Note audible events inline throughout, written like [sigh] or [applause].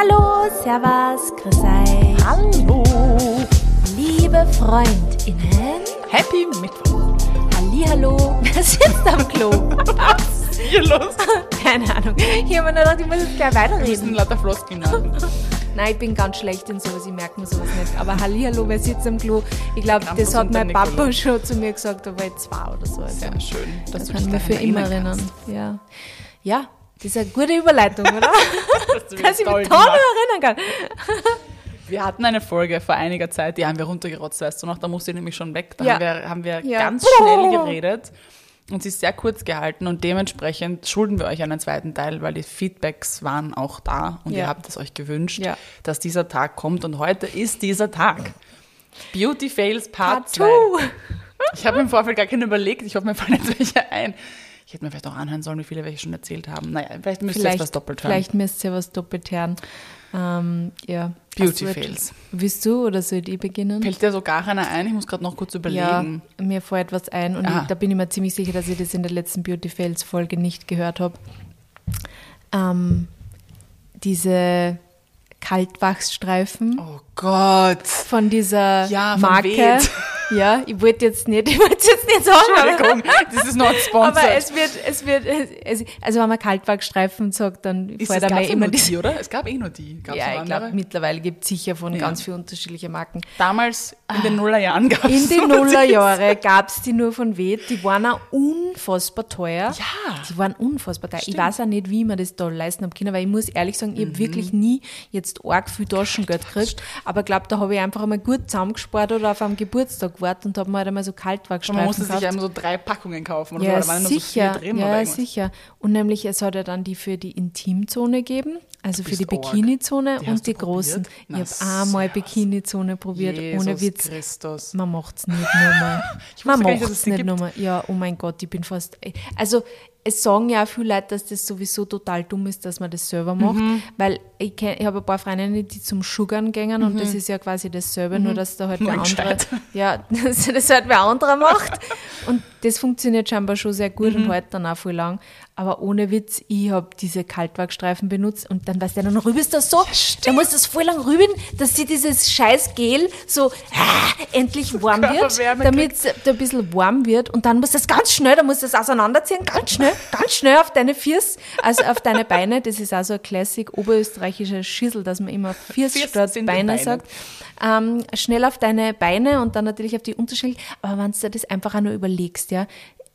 Hallo, Servus, Grüß euch. Hallo. Liebe FreundInnen. Happy Mittwoch. Hallihallo. [laughs] Wer sitzt am Klo? Was ist hier los? [laughs] Keine Ahnung. Ich habe mir nur gedacht, ich muss jetzt gleich Wir müssen weiterreden. lauter Floskeln haben. [laughs] Nein, ich bin ganz schlecht in sowas, ich merke mir sowas nicht. Aber Hallihallo, wer sitzt am Klo? Ich glaube, das hat mein Papa Nikolaus. schon zu mir gesagt, da war ich zwei oder so. Also, Sehr schön, dass da du kann dich ich mich für immer erinnern. Ja. ja, das ist eine gute Überleitung, oder? [laughs] Dass [laughs] Dass ich mich toll gemacht. erinnern kann. Wir hatten eine Folge vor einiger Zeit, die haben wir runtergerotzt, weißt du noch, da musste ich nämlich schon weg. Da Ja. haben wir, haben wir Ja. ganz schnell [laughs] geredet und sie ist sehr kurz gehalten und dementsprechend schulden wir euch einen zweiten Teil, weil die Feedbacks waren auch da und Ja. ihr habt es euch gewünscht, dass dieser Tag kommt und heute ist dieser Tag. Beauty Fails Part 2. Tattoo. Ich habe im Vorfeld gar keinen überlegt, ich hoffe, mir fallen jetzt welche ein. Ich hätte mir vielleicht auch anhören sollen, wie viele welche schon erzählt haben. Naja, vielleicht müsst ihr jetzt was doppelt hören. Vielleicht müsst ihr was doppelt hören. Ähm, ja. Beauty du Fails. etwas- Willst du oder soll ich beginnen? Fällt dir so gar einer ein? Ich muss gerade noch kurz ja, überlegen. mir fällt was ein und ich, da bin ich mir ziemlich sicher, dass ich das in der letzten Beauty Fails Folge nicht gehört habe. Ähm, diese Kaltwachsstreifen Oh Gott. von dieser Ja, von Marke. Ved. Ja, ich wollte jetzt nicht, [laughs] ich wollte jetzt nicht sagen, Entschuldigung, [laughs] das ist not sponsored. aber es wird, es wird, es, also wenn man Kaltwachsstreifen sagt, dann ist fällt es einem gab's immer nur die, oder? Es gab eh nur die. Gab's Ja, ich glaube, mittlerweile gibt es sicher von Ja. ganz vielen unterschiedlichen Marken. Damals in den Nullerjahren gab es In den [laughs] Nullerjahre gab es die nur von Wet. Die waren auch unfassbar teuer. Ja. Die waren unfassbar teuer. Ich Stimmt. Mhm. weiß auch nicht, wie ich mir das da leisten habe können, weil ich muss ehrlich sagen, ich habe wirklich nie jetzt arg viel Taschengeld gekriegt. Aber ich glaube, da habe ich einfach einmal gut zusammengespart oder auf einem Geburtstag gewartet und habe mir halt einmal so Und Kaltwachstreifen man musste sich gekauft. einmal so drei Packungen kaufen. Oder Ja, so, waren nur so sicher. vier drin ja, sicher. Und nämlich, es hat ja dann die für die Intimzone gegeben, also für die. Bikini-Zone und die großen. probiert? Ich habe einmal. Bikini-Zone probiert, Jesus ohne Witz. Christus. Man macht's nicht nochmal. [laughs] Man macht's es nicht nochmal. Ja, oh mein Gott, ich bin fast. Also, es sagen ja auch viele Leute, dass das sowieso total dumm ist, dass man das selber macht. Mhm. Weil ich, kenn, ich habe ein paar Freundinnen, die zum Sugern gängen und das ist ja quasi dasselbe, nur dass da halt Mhm. Wer andere. Ja, [laughs] dass das halt wer anderer macht. Und das funktioniert scheinbar schon sehr gut Mhm. und hält dann auch viel lang. Aber ohne Witz, ich habe diese Kaltwachstreifen benutzt und dann weißt du, dann rübst du das so, dann musst du das voll lang rüben, dass sie dieses scheiß Gel so ah, endlich [laughs] warm wird, damit es ein bisschen warm wird und dann musst du das ganz schnell, dann musst du das auseinanderziehen, ganz schnell, ganz schnell auf deine Füße, also auf deine Beine, das ist also ein Klassik oberösterreichischer Schissel, dass man immer Füße Füße statt Beine. sagt. Ähm, schnell auf deine Beine und dann natürlich auf die Unterschenkel, aber wenn du dir das einfach auch nur überlegst, ja,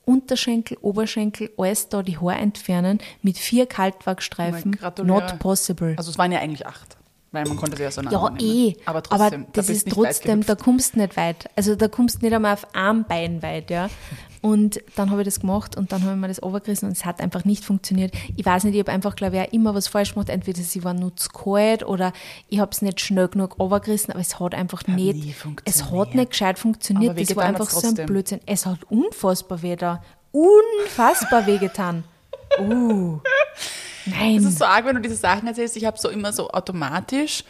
Unterschenkel, Oberschenkel, alles da die Haare entfernen mit vier Kaltwachstreifen, Gratuliere. not possible. Also es waren ja eigentlich acht, weil man konnte sie Ja, auseinandernehmen. eh. Aber trotzdem, da das bist ist trotzdem, da kommst du nicht weit. Also da kommst du nicht einmal auf einem Bein weit, ja. Und dann habe ich das gemacht und dann habe ich mir das runtergerissen und es hat einfach nicht funktioniert. Ich weiß nicht, ich habe einfach, glaube ich, immer was falsch gemacht. Entweder sie waren nur zu kalt oder ich habe es nicht schnell genug runtergerissen, aber es hat einfach nie nicht, es hat nicht gescheit funktioniert. Aber Das war einfach so ein. Blödsinn. Es hat unfassbar weh da. Unfassbar wehgetan. Uh. Nein. Das ist so arg, wenn du diese Sachen erzählst. Ich habe so immer so automatisch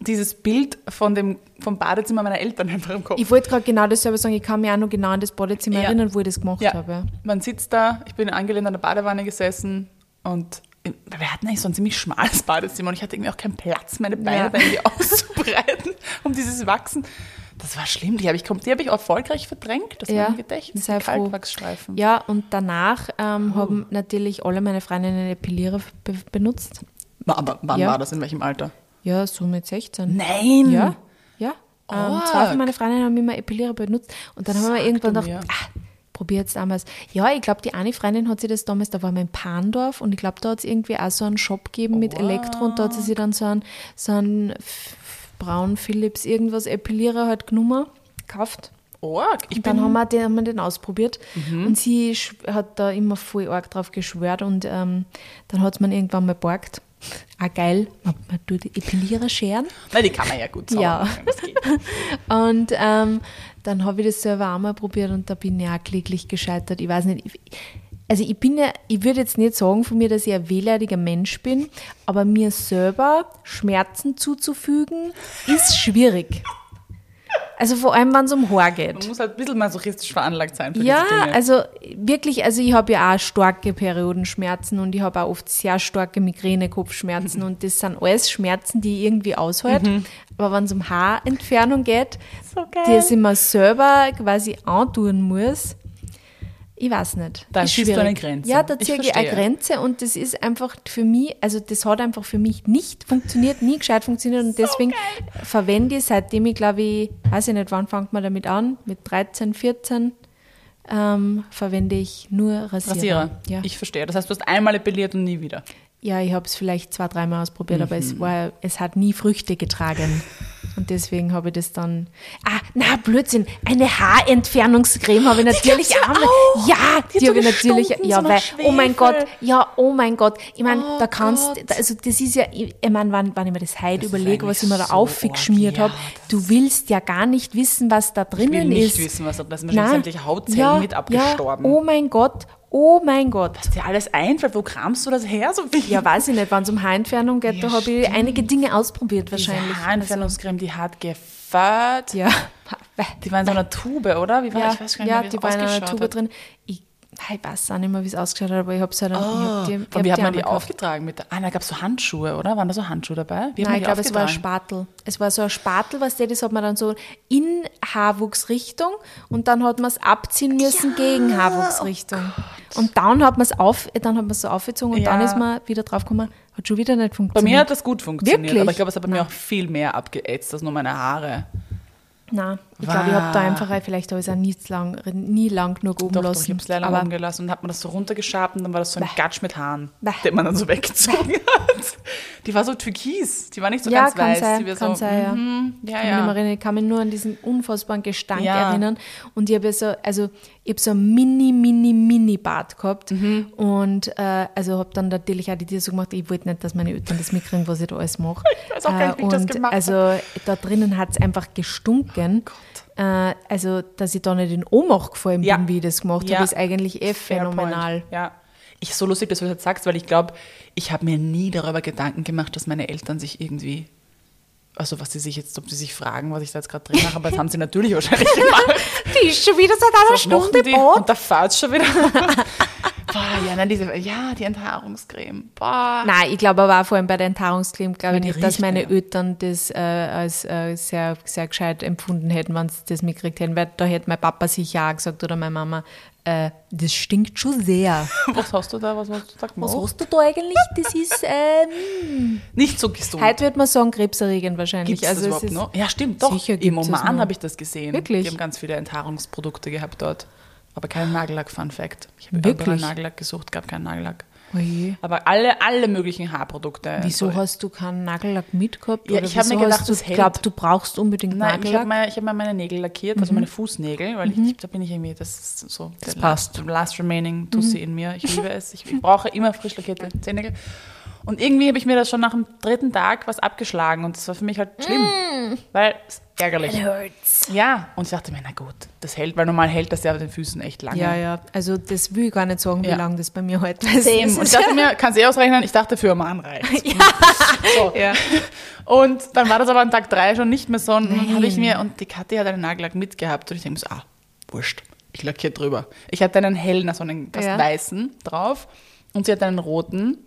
dieses Bild von dem, vom Badezimmer meiner Eltern [laughs] einfach im Kopf. Ich wollte gerade genau dasselbe sagen, ich kann mich auch noch genau an das Badezimmer Ja. erinnern, wo ich das gemacht ja, habe. ja. man sitzt da, ich bin angelehnt an der Badewanne gesessen und wir hatten eigentlich so ein ziemlich schmales Badezimmer und ich hatte irgendwie auch keinen Platz, meine Beine Ja. da irgendwie [laughs] auszubreiten, um dieses Wachsen. Das war schlimm, die habe ich, die habe ich erfolgreich verdrängt, das war im Gedächtnis, froh. Kaltwachsstreifen. Ja, und danach ähm, haben natürlich alle meine Freundinnen Epilierer be benutzt. Aber wann Ja. war das, in welchem Alter? Ja, so mit 16. Nein! Ja, ja. Ähm, zwei von meinen Freundinnen haben immer Epilierer benutzt und dann haben wir Sag irgendwann gedacht, mir. ah, probier jetzt damals. Ja, ich glaube, die eine Freundin hat sie das damals, da war wir in Pandorf und ich glaube, da hat es irgendwie auch so einen Shop gegeben mit Elektro und da hat sie sich dann so einen, so einen Braun Philips irgendwas Epilierer halt genommen, gekauft. Org. Ich Und dann haben wir, den, haben wir den ausprobiert Mhm. und sie hat da immer voll arg drauf geschwört und ähm, dann hat es man irgendwann mal borgt. Ah, geil, man, man tut die Epilierer scheren. Nein, die kann man ja gut sauber Ja. [laughs] Und ähm, dann habe ich das selber auch mal probiert und da bin ich auch kläglich gescheitert. Ich weiß nicht, ich, also ich bin ja, ich würde jetzt nicht sagen von mir, dass ich ein wehleidiger Mensch bin, aber mir selber Schmerzen zuzufügen, ist schwierig. Also vor allem, wenn es um Haar geht. Man muss halt ein bisschen masochistisch veranlagt sein für Ja, diese Dinge. also wirklich, also ich habe ja auch starke Periodenschmerzen und ich habe auch oft sehr starke Migräne-Kopfschmerzen [laughs] und das sind alles Schmerzen, die ich irgendwie aushalte. Aber wenn es um Haarentfernung geht, so die ich mir selber quasi antun muss, ich weiß nicht. Da Ist ziehst du eine Grenze. Ja, da Ich ziehe ich eine verstehe. Grenze und das ist einfach für mich, also das hat einfach für mich nicht funktioniert, nie gescheit funktioniert und deswegen verwende ich, seitdem ich glaube ich, weiß ich nicht, wann fängt man damit an, mit 13, 14, ähm, verwende ich nur Rasierer. Rasierer. Ja. Ich verstehe. Das heißt, du hast einmal epiliert und nie wieder. ja, ich habe es vielleicht zwei, dreimal ausprobiert, aber Mhm. es, war, es hat nie Früchte getragen. Und deswegen habe ich das dann. Ah, na, Blödsinn. Eine Haarentfernungscreme habe ich natürlich ja auch. auch. Ja, Die die, habe ich natürlich. Ja, weil, oh mein. Gott, ja, oh mein Gott. Ich meine, Oh da kannst Gott. also das ist ja, ich meine, wenn, wenn ich mir das heute überlege, was ich mir da so aufgeschmiert habe, du willst ja gar nicht wissen, was da Ich will drinnen nicht ist. wissen, was da da sind wahrscheinlich Nein. Hautzellen ja, mit abgestorben. Ja, oh mein Gott, oh mein Gott. Was dir alles einfällt, wo kramst du das her, Sophie? Ja, weiß ich nicht, wenn es um Haarentfernung geht, Ja, da habe ich einige Dinge ausprobiert Diese wahrscheinlich. Also, Haarentfernungscreme, die hat gefällt. Ja. [laughs] Die war in so einer Tube, oder? Wie war ja, ich weiß gar nicht ja wie die war in einer Tube hat. drin. Ich, ich weiß auch nicht mehr, wie es ausgeschaut hat, aber ich habe es halt. ich hab die, ich wie hat man die aufgetragen? Mit ah, da gab es so Handschuhe, oder? Waren da so Handschuhe dabei? Wie Nein, ich glaube, es war ein? Spatel. Es war so ein Spatel, was der, das hat man dann so in Haarwuchsrichtung und dann hat man es abziehen müssen gegen Haarwuchsrichtung. und dann hat man es auf, dann hat man es so aufgezogen und Ja. dann ist man wieder drauf gekommen, hat schon wieder nicht Bei funktioniert. mir hat das gut funktioniert, Wirklich? aber ich glaube, es hat bei mir auch viel mehr abgeätzt als nur meine Haare. Nein, ich glaube, ich habe da einfach, vielleicht habe ich es auch nie lang, nie lang genug oben Doch, doch, lassen. ich habe es leider aber oben gelassen und dann hat man das so runtergeschabt und dann war das so ein Bäh. Gatsch mit Haaren, Bäh. den man dann so weggezogen hat. Die war so türkis, die war nicht so ja, ganz kann weiß. sein, die war kann so, sein, ja. mhm, ja, Ich kann, ja. erinnern, ich kann mich nur an diesen unfassbaren Gestank Ja. erinnern. Und ich habe ja so, also ich habe so ein mini, mini, mini Bad gehabt. Mhm. Und äh, also habe dann natürlich auch die Tür so gemacht, ich wollte nicht, dass meine Eltern das mitkriegen, was ich da alles mache. [laughs] Ich weiß auch gar nicht, wie ich das und gemacht also da drinnen hat es einfach gestunken. Äh, also, dass ich da nicht in Ohnmacht gefallen Ja. bin, wie ich das gemacht Ja. habe, ist eigentlich eh phänomenal. Ja. Ich so lustig, dass du das jetzt sagst, weil ich glaube, ich habe mir nie darüber Gedanken gemacht, dass meine Eltern sich irgendwie, also was sie sich jetzt, ob sie sich fragen, was ich da jetzt gerade drin mache, aber das haben sie natürlich [laughs] wahrscheinlich [laughs] gemacht. Die ist schon wieder seit einer machen Stunde die? Bad. Und da fährt schon wieder. [laughs] Boah, ja, nein, diese, ja, die Enthaarungscreme. Boah. Nein, ich glaube aber auch vor allem bei der Enthaarungscreme, glaube ich nicht, dass meine ja. Eltern das äh, als äh, sehr, sehr gescheit empfunden hätten, wenn sie das mitgekriegt hätten. Weil da hätte mein Papa sicher auch gesagt oder meine Mama, äh, das stinkt schon sehr. [laughs] Was hast du da? Was hast du da gemacht? Was hast du da eigentlich? Das ist, ähm, Nicht so gesund. heute würde man sagen, krebserregend wahrscheinlich. Gibt's also das es überhaupt noch? Ja, stimmt, doch. Sicher Im Oman habe ich das gesehen. Wirklich? Die haben ganz viele Enthaarungsprodukte gehabt dort. Aber keinen Nagellack, Fun Fact. Ich habe überall Nagellack gesucht, gab keinen Nagellack. Oje. Aber alle, alle möglichen Haarprodukte. Wieso So- hast du keinen Nagellack mitgehabt? Ja, ich hab mir gedacht, du, hält. glaub, du brauchst unbedingt Nein, ich Nagellack. habe mal, ich hab mal meine Nägel lackiert, also meine Fußnägel, weil ich, da bin ich irgendwie, das ist so Das passt. Last, last remaining Tussi in mir. Ich [laughs] liebe es. Ich, ich brauche immer frisch lackierte Zehennägel. Und irgendwie habe ich mir das schon nach dem dritten Tag was abgeschlagen und das war für mich halt schlimm, weil ärgerlich. hurts. Ja, und ich dachte mir, na gut, das hält, weil normal hält das ja auf den Füßen echt lange. Ja, ja, also das will ich gar nicht sagen, wie Ja. lange das bei mir heute ist. Same. Und ich dachte mir, [laughs] kannst du eh ausrechnen, ich dachte, für einen Mann reicht. So. Ja. Und dann war das aber an Tag drei schon nicht mehr so. Und dann habe ich mir, und die Kathi hat einen Nagellack mitgehabt und ich denke mir so, ah, wurscht, ich lackiere drüber. Ich hatte einen hellen, also einen fast Ja. weißen drauf und sie hatte einen roten.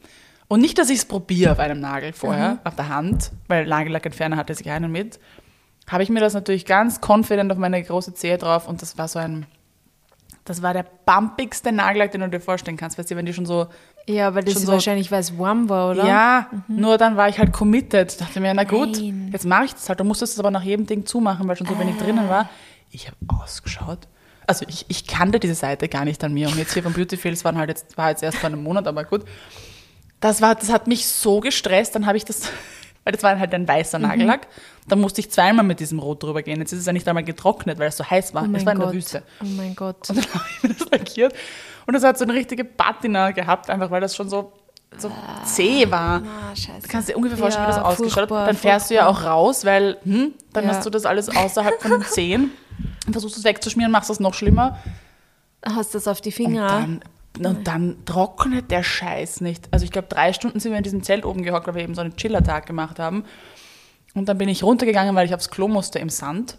Und nicht, dass ich es probiere auf einem Nagel vorher, auf der Hand, weil Nagellackentferner hatte sie keinen mit, habe ich mir das natürlich ganz confident auf meine große Zehe drauf und das war so ein, das war der bumpigste Nagellack, den du dir vorstellen kannst. Weißt du, wenn die schon so Ja, aber das so- wahrscheinlich, weil es warm war, oder? ja, nur dann war ich halt committed. Dachte mir, na gut, Nein. jetzt mache ich das halt. Du musstest es aber nach jedem Ding zumachen, weil schon so wenig drinnen war. Ich habe ausgeschaut. Also ich, ich kannte diese Seite gar nicht an mir. Und jetzt hier von Beauty Fails waren halt jetzt, war jetzt erst vor einem Monat, aber gut. Das, war, das hat mich so gestresst, dann habe ich das, weil das war halt ein weißer Mhm. Nagellack, dann musste ich zweimal mit diesem Rot drüber gehen. Jetzt ist es ja nicht einmal getrocknet, weil es so heiß war. Oh es mein war in Gott. der Wüste. Oh mein Gott. Und dann [laughs] habe ich mir das lackiert. Und das hat so eine richtige Patina gehabt, einfach weil das schon so, so zäh war. Ah, scheiße. Du kannst dir ungefähr vorstellen, wie Ja, das ausgeschaut hat. furchtbar, Dann fährst du ja auch furchtbar. raus, weil hm, dann Ja. hast du das alles außerhalb von den [laughs] Zehen und versuchst es wegzuschmieren, machst das noch schlimmer. Hast du das auf die Und Finger? dann, und dann trocknet der Scheiß nicht. Also ich glaube, drei Stunden sind wir in diesem Zelt oben gehockt, weil wir eben so einen Chillertag gemacht haben. Und dann bin ich runtergegangen, weil ich aufs Klo musste im Sand.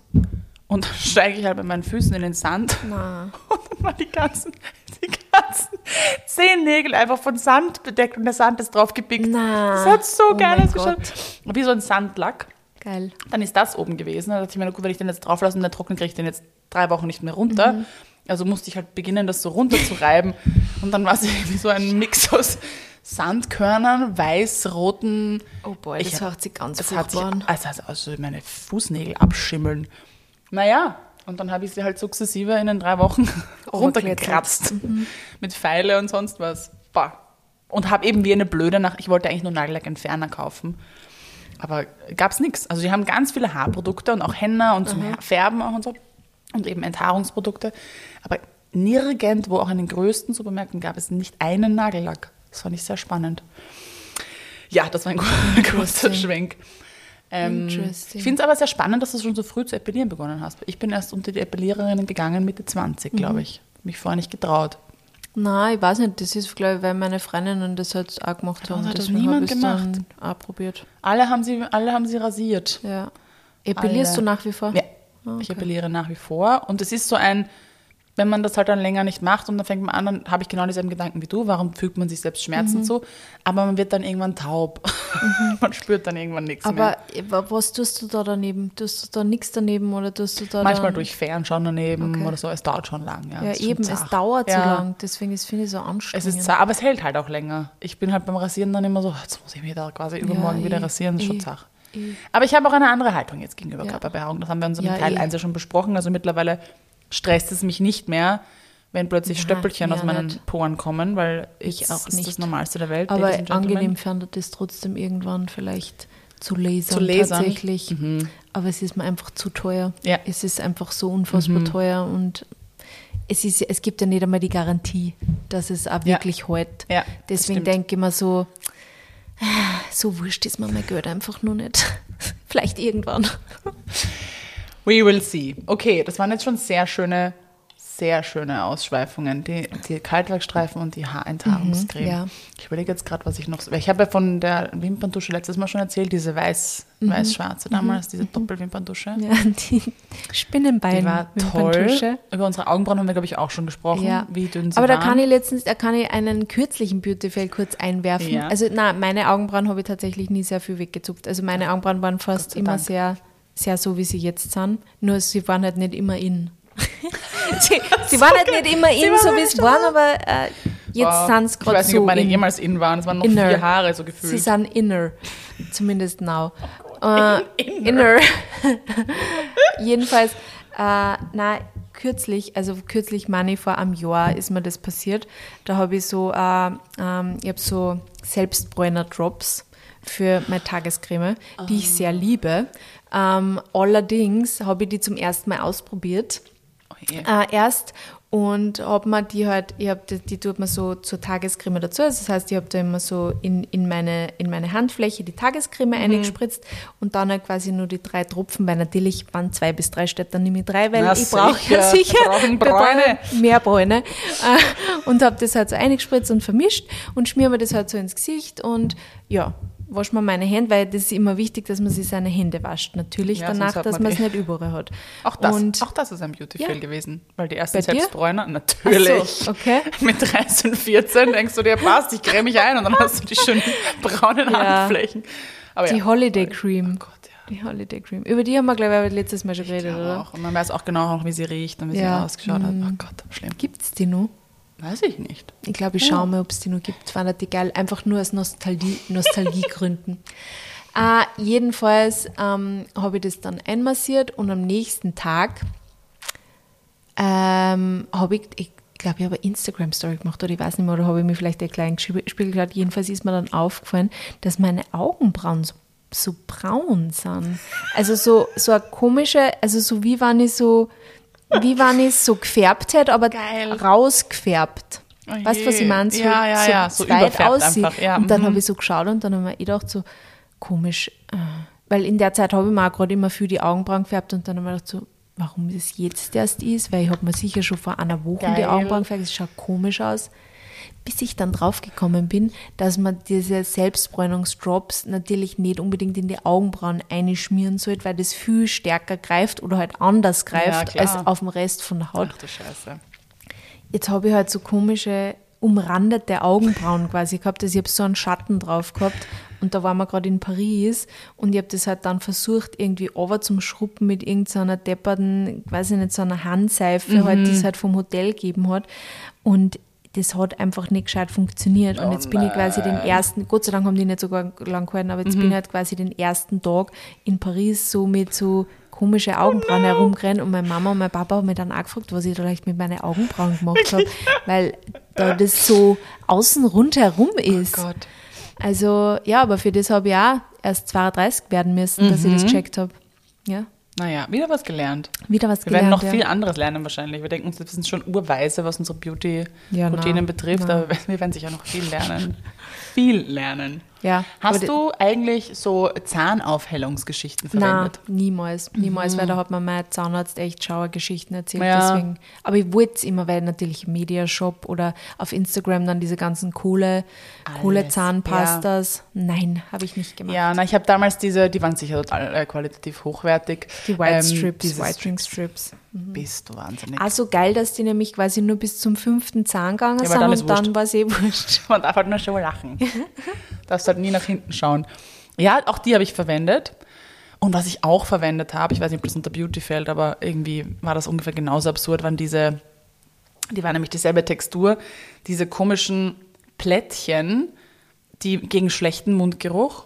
Und dann [laughs] steige ich halt mit meinen Füßen in den Sand. Na. [laughs] Und dann waren die ganzen, [laughs] die ganzen Zehennägel einfach von Sand bedeckt und der Sand ist drauf gepickt. Na. Das hat so Oh geil ausgeschaut. Wie so ein Sandlack. Geil. Dann ist das oben gewesen. Da dachte ich mir, gut, wenn ich den jetzt drauf lasse und der trocknet, kriege ich den jetzt drei Wochen nicht mehr runter. Mhm. Also musste ich halt beginnen, das so runterzureiben. und dann war es [laughs] irgendwie so ein Mix aus Sandkörnern, weiß-roten. Oh boy, Ich das hört sich ganz Es hat sich, also, also, meine Fußnägel abschimmeln. Naja, und dann habe ich sie halt sukzessive in den drei Wochen [laughs] runtergekratzt. Mit Pfeile und sonst was. Bah. Und habe eben wie eine Blöde nach, ich wollte eigentlich nur Nagellackentferner kaufen. Aber gab's nichts. Also die haben ganz viele Haarprodukte und auch Henna und zum Färben auch und so. Und eben Enthaarungsprodukte. Aber nirgendwo, auch in den größten Supermärkten, gab es nicht einen Nagellack. Das fand ich sehr spannend. Ja, das war ein [laughs] großer Schwenk. Ähm, Interesting. ich finde es aber sehr spannend, dass du schon so früh zu epilieren begonnen hast. Ich bin erst unter die Epiliererinnen gegangen, Mitte 20, Mhm. glaube ich. Mich vorher nicht getraut. Nein, ich weiß nicht, das ist, glaube ich, weil meine Freundinnen das halt auch gemacht haben. das hat Deswegen niemand gemacht. dann auch probiert. Alle haben sie, alle haben sie rasiert. Ja. Epilierst Alle. du nach wie vor? Ja, Ah, ich okay. appelliere nach wie vor. Und es ist so ein, wenn man das halt dann länger nicht macht und dann fängt man an, dann habe ich genau dieselben Gedanken wie du. Warum fügt man sich selbst Schmerzen Mhm. zu? Aber man wird dann irgendwann taub. [laughs] man spürt dann irgendwann nichts mehr. Aber wa- was tust du da daneben? Tust du da nichts daneben oder tust du da Manchmal dann, durch Fernschauen daneben Okay. oder so. Es dauert schon lang. Ja, Ja, Es eben, es dauert so Ja. lang. Deswegen ist finde ich so Es anstrengend. ist zart, aber es hält halt auch länger. Ich bin halt beim Rasieren dann immer so, jetzt muss ich mich da quasi übermorgen eh, wieder rasieren, das ist schon eh, zart. Eh. Aber ich habe auch eine andere Haltung jetzt gegenüber Ja. Körperbehaarung. Das haben wir in unserem Ja, Teil eh. 1 ja schon besprochen. Also mittlerweile stresst es mich nicht mehr, wenn plötzlich Na, Stöppelchen ja aus meinen nicht. Poren kommen, weil Ich auch ist das nicht. Normalste der Welt. Aber angenehm fand es trotzdem irgendwann vielleicht zu lasern, Zu lasern. tatsächlich. Aber es ist mir einfach zu teuer. Ja. Es ist einfach so unfassbar teuer und es, ist, es gibt ja nicht einmal die Garantie, dass es auch Ja. wirklich hält. Ja, das Deswegen denke ich mir so, so wurscht ist mir mein Geld einfach nur nicht. [laughs] Vielleicht irgendwann. We will see. Okay, das waren jetzt schon sehr schöne, sehr schöne Ausschweifungen. Die, die Kaltwerkstreifen und die Haarenthaarungscreme. Mhm, ja. Ich überlege jetzt gerade, was ich noch. Ich habe ja von der Wimperntusche letztes Mal schon erzählt, diese weiß, weiß-schwarze damals, diese Doppelwimperntusche. Mhm. Ja, die Spinnenbein. Die war toll. Über unsere Augenbrauen haben wir, glaube ich, auch schon gesprochen, Ja. wie dünn sie Aber da waren. kann ich letztens, da kann ich einen kürzlichen Beauty-Fail kurz einwerfen. Ja. Also, na, meine Augenbrauen habe ich tatsächlich nie sehr viel weggezupft. Also, meine Augenbrauen waren fast immer Dank. sehr, sehr so, wie sie jetzt sind. Nur sie waren halt nicht immer in. [laughs] sie, sie waren halt nicht immer in, so wie nicht es waren, aber äh, jetzt Wow. sind sie Ich gerade weiß nicht, so ob meine in. jemals in waren. Es waren noch Inner. vier Haare, so Sie gefühlt. sind inner, zumindest now. [laughs] Äh, inner. [laughs] Jedenfalls, äh, na, kürzlich, also kürzlich meine ich vor einem Jahr ist mir das passiert. Da habe ich so, äh, ähm, ich habe so Selbstbräuner Drops für meine Tagescreme, die ich sehr liebe. Ähm, allerdings habe ich die zum ersten Mal ausprobiert Je. äh, erst und habe mir die halt, ich hab die, die tut man so zur Tagescreme dazu. Also das heißt, ich habe da immer so in, in, meine, in meine Handfläche die Tagescreme Mhm. eingespritzt und dann halt quasi nur die drei Tropfen, weil natürlich waren zwei bis drei statt, dann nehme ich drei, weil Na ich brauche ja sicher, Bräune. mehr Bräune. Äh, und habe das halt so eingespritzt und vermischt und schmier mir das halt so ins Gesicht und ja, wasch mir meine Hände, weil das ist immer wichtig, dass man sich seine Hände wascht. Natürlich Ja, danach, dass man es nicht überall hat. Auch das, und auch das ist ein Beauty-Fail Ja. gewesen. Weil die ersten? Selbstbräuner, natürlich. So, okay. [laughs] Mit 13, 14 denkst du dir, passt, ich creme mich ein und dann hast du die schönen braunen Ja. Handflächen. Aber Die. Holiday Cream. Oh Gott, ja. Die Holiday Cream. Über die haben wir, glaube ich, letztes Mal schon geredet, oder? auch. Und man weiß auch genau wie sie riecht und wie sie ausgeschaut hat. Mhm. Oh Gott, schlimm. Gibt es die noch? Weiß ich nicht. Ich glaube, ich schaue mal, ob es die noch gibt. Fand die geil. Einfach nur aus Nostalgie, Nostalgiegründen. äh, [laughs] jedenfalls ähm, habe ich das dann einmassiert und am nächsten Tag ähm, habe ich, ich glaube, ich habe eine Instagram-Story gemacht oder ich weiß nicht mehr, oder habe ich mir vielleicht einen kleinen Spiegel geschaut. Jedenfalls ist mir dann aufgefallen, dass meine Augenbrauen so, so braun sind. Also so, so eine komische, also so wie wenn ich so, wie wenn ich so gefärbt hätte, aber Geil. rausgefärbt. Oh weißt du, was ich meine? So, Ja, ja, ja, so weit aussieht. einfach, ja, Und dann mhm. habe ich so geschaut und dann habe ich eh gedacht, so komisch, äh, weil in der Zeit habe ich mir auch gerade immer viel die Augenbrauen gefärbt und dann habe ich gedacht, so, warum das jetzt erst ist, weil ich habe mir sicher schon vor einer Woche die Geil. Augenbrauen gefärbt, das schaut komisch aus. Bis ich dann draufgekommen bin, dass man diese Selbstbräunungsdrops natürlich nicht unbedingt in die Augenbrauen einschmieren sollte, weil das viel stärker greift oder halt anders greift klar. als auf dem Rest von der Haut. Ach du Scheiße. Jetzt habe ich halt so komische umrandete Augenbrauen quasi gehabt. Also ich habe so einen Schatten drauf gehabt und da waren wir gerade in Paris und ich habe das halt dann versucht, irgendwie over zum Schruppen mit irgendeiner depperten, weiß ich nicht, so einer Handseife, halt, die es halt vom Hotel gegeben hat. Und das hat einfach nicht gescheit funktioniert. Und Oh jetzt bin ich quasi den ersten, Gott sei Dank haben die nicht so lang gehalten, aber jetzt bin ich halt quasi den ersten Tag in Paris so mit so komische Augenbrauen herumgerannt und meine Mama und mein Papa haben mich dann auch gefragt, was ich da vielleicht mit meinen Augenbrauen gemacht habe, [laughs] weil da das so außen rundherum ist. Oh Gott. Also ja, aber für das habe ich auch erst 32 werden müssen, dass ich das gecheckt habe. Ja, Naja, wieder was gelernt. wieder was Wir werden gelernt. noch ja. viel anderes lernen wahrscheinlich. Wir denken uns, wir sind schon urweise, was unsere Ja, Beauty-Routinen na, betrifft, na. aber [laughs] wir werden sicher noch viel lernen. viel lernen. Ja, Hast du eigentlich so Zahnaufhellungsgeschichten Nein, verwendet? niemals. Niemals, weil da hat mir mein Zahnarzt echt Schauergeschichten erzählt. Ja. Deswegen. Aber ich wollte es immer, weil natürlich im Mediashop oder auf Instagram dann diese ganzen Kohle, Kohle-Zahnpastas. Nein, habe ich nicht gemacht. Ja, na, ich habe damals diese, die waren sicher total äh, qualitativ hochwertig. Die White Ähm, Strips, diese Whitening Strips. Bist du wahnsinnig. Also geil, dass die nämlich quasi nur bis zum fünften Zahn gegangen Ja, sind dann und dann war es eh wurscht. [laughs] Man darf halt nur schon lachen. [laughs] Darfst halt nie nach hinten schauen. Ja, auch die habe ich verwendet. Und was ich auch verwendet habe, ich weiß nicht, ob das unter Beauty fällt, aber irgendwie war das ungefähr genauso absurd, waren diese, die waren nämlich dieselbe Textur, diese komischen Plättchen, die gegen schlechten Mundgeruch.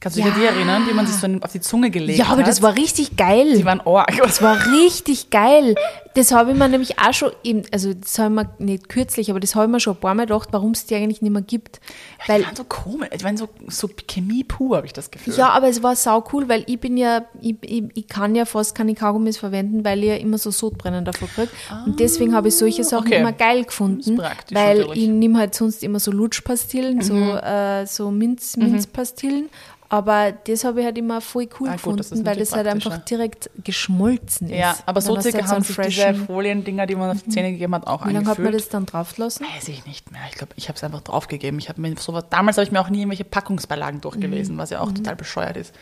Kannst du dich Ja. an die erinnern, die man sich so auf die Zunge gelegt Ja, hat? aber das war richtig geil. Die waren arg. Das war richtig geil. Das habe ich mir nämlich auch schon, eben, also das habe ich mir nicht kürzlich, aber das habe ich mir schon ein paar Mal gedacht, warum es die eigentlich nicht mehr gibt. Weil, die waren so komisch. Ich meine, so, so Chemie pur, habe ich das Gefühl. ja, aber es war sau cool, weil ich bin ja, ich, ich, ich kann ja fast keine Kaugummis verwenden, weil ich ja immer so Sodbrennen davor kriege. Und deswegen habe ich solche Sachen okay. immer geil gefunden, Das ist praktisch weil natürlich. Mhm. ich nehme halt sonst immer so Lutschpastillen, so, äh, so Minz, Minzpastillen. Aber das habe ich halt immer voll cool Ah, gut, das gefunden, weil natürlich das halt einfach direkt geschmolzen ist. Ja, aber so circa halt so haben einen sich diese Foliendinger, die man auf die Zähne gegeben hat, auch Wie lange hat man das dann drauf lassen? Weiß ich nicht mehr. Ich glaube, ich habe es einfach draufgegeben. Ich habe mir sowas, damals habe ich mir auch nie irgendwelche Packungsbeilagen durchgelesen, was ja auch total bescheuert ist.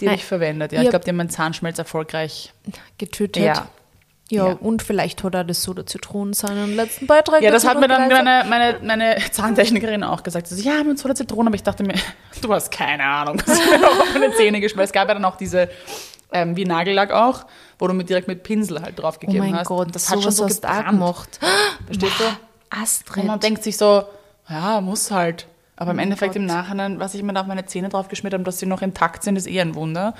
Die habe ich verwendet. Ja, ich ich glaube, die haben meinen Zahnschmelz erfolgreich. Getötet. Ja. Ja, Ja. und vielleicht hat er das so der Zitronen seinen letzten Beitrag Ja, das hat mir dann meine, meine, meine [laughs] Zahntechnikerin auch gesagt. Sie so, ja, mit so einer Zitrone, aber ich dachte mir, [laughs] du hast keine Ahnung. Ist mir auch auf meine Zähne geschmeckt. Es gab ja dann auch diese, ähm, wie Nagellack auch, wo du mit direkt mit Pinsel halt Oh draufgegeben mein hast. Gott, das hat schon so hast gebrannt. gemacht. Verstehst du? Und Astrid. man denkt sich so, ja, muss halt. Aber im Endeffekt Gott. im Nachhinein, was ich mir da auf meine Zähne draufgeschmiert habe, dass sie noch intakt sind, ist eh ein Wunder.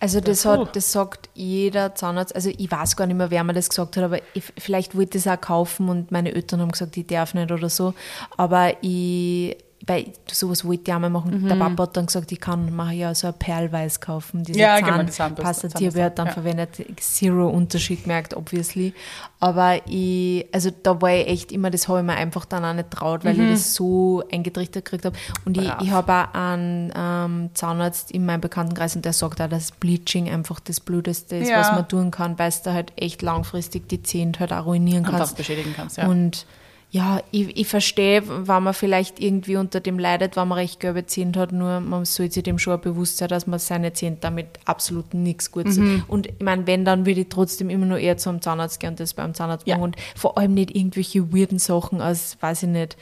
Also das, Puh. hat, das sagt jeder Zahnarzt, also ich weiß gar nicht mehr, wer mir das gesagt hat, aber ich, vielleicht wollte ich es auch kaufen und meine Eltern haben gesagt, ich darf nicht oder so. Aber ich, weil sowas wollte ich auch mal machen. Der Papa hat dann gesagt, ich kann mache ja so ein Perlweiß kaufen. Diese Mhm. Ja, genau, die Zahnpasta, die habe ich halt dann ja. verwendet. Zero Unterschied gemerkt, obviously. Aber ich, also da war ich echt immer, das habe ich mir einfach dann auch nicht traut, weil ich das so eingetrichtert gekriegt habe. Und ich, Mhm. Brav. ich habe auch einen ähm, Zahnarzt in meinem Bekanntenkreis und der sagt auch, dass Bleaching einfach das Blödeste ist, Ja. was man tun kann, weil es da halt echt langfristig die Zähne halt auch ruinieren Einfach kannst. beschädigen kannst, ja. Und ja, ich, ich verstehe, wenn man vielleicht irgendwie unter dem leidet, wenn man recht gelbe Zähne hat, nur man sollte sich dem schon auch bewusst sein, dass man seine Zähne damit absolut nichts Gutes. Mhm. Und ich meine, wenn, dann würde ich trotzdem immer nur eher zum Zahnarzt gehen und das beim Zahnarzt Ja. machen und vor allem nicht irgendwelche weirden Sachen aus, weiß ich nicht,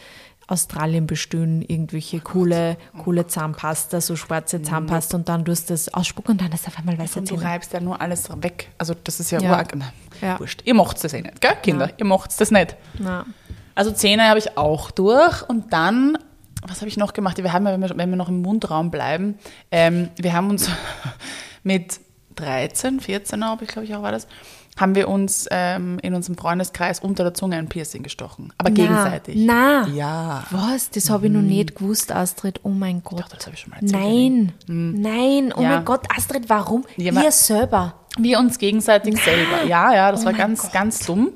Australien bestellen, irgendwelche coole, coole Zahnpasta, so schwarze Zahnpasta und dann tust du das ausspucken und dann ist auf einmal weiße Und du Zähne. reibst ja nur alles weg. Also das ist ja, Ja. Ja. wurscht. Ihr macht's das eh nicht, gell, Kinder? Ihr macht's das nicht. Na. Also Zähne habe ich auch durch und dann, was habe ich noch gemacht? Wir haben, ja, wenn wir, wenn wir noch im Mundraum bleiben, ähm, wir haben uns [laughs] mit 13, 14 habe ich, glaube ich auch war das, haben wir uns ähm, in unserem Freundeskreis unter der Zunge ein Piercing gestochen. Aber gegenseitig. Na. Ja. Was? Das habe ich noch nicht gewusst, Astrid. Oh mein Gott. dachte, das habe ich schon mal erzählt, Nein, nein. Oh Ja. mein Gott, Astrid, warum? Ja, Ihr selber. Wir uns gegenseitig selber. Ja, ja, das Oh war ganz, Gott. ganz dumm.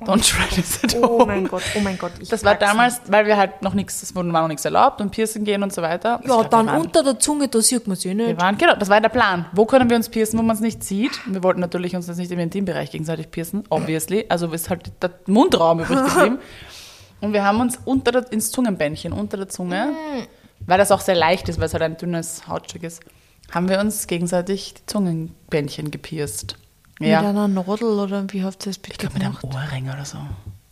[laughs] Don't try this at Oh home. mein Gott, oh mein Gott. Das war damals, weil wir halt noch nichts, es wurde war noch nichts erlaubt und Piercing gehen und so weiter. Ja, dann waren, unter der Zunge, da sieht man sie nicht. Wir waren, genau, das war der Plan. Wo können wir uns piercen, wo man es nicht sieht? Wir wollten natürlich uns das nicht im Intimbereich gegenseitig piercen, obviously. Also ist halt der Mundraum übrig geblieben. [laughs] Und wir haben uns unter der, ins Zungenbändchen, unter der Zunge, Mm. weil das auch sehr leicht ist, weil es halt ein dünnes Hautstück ist, haben wir uns gegenseitig die Zungenbändchen gepierst. Ja. Mit einer Nadel oder wie habt ihr das bitte Ich glaube mit einem? Ohrring oder so.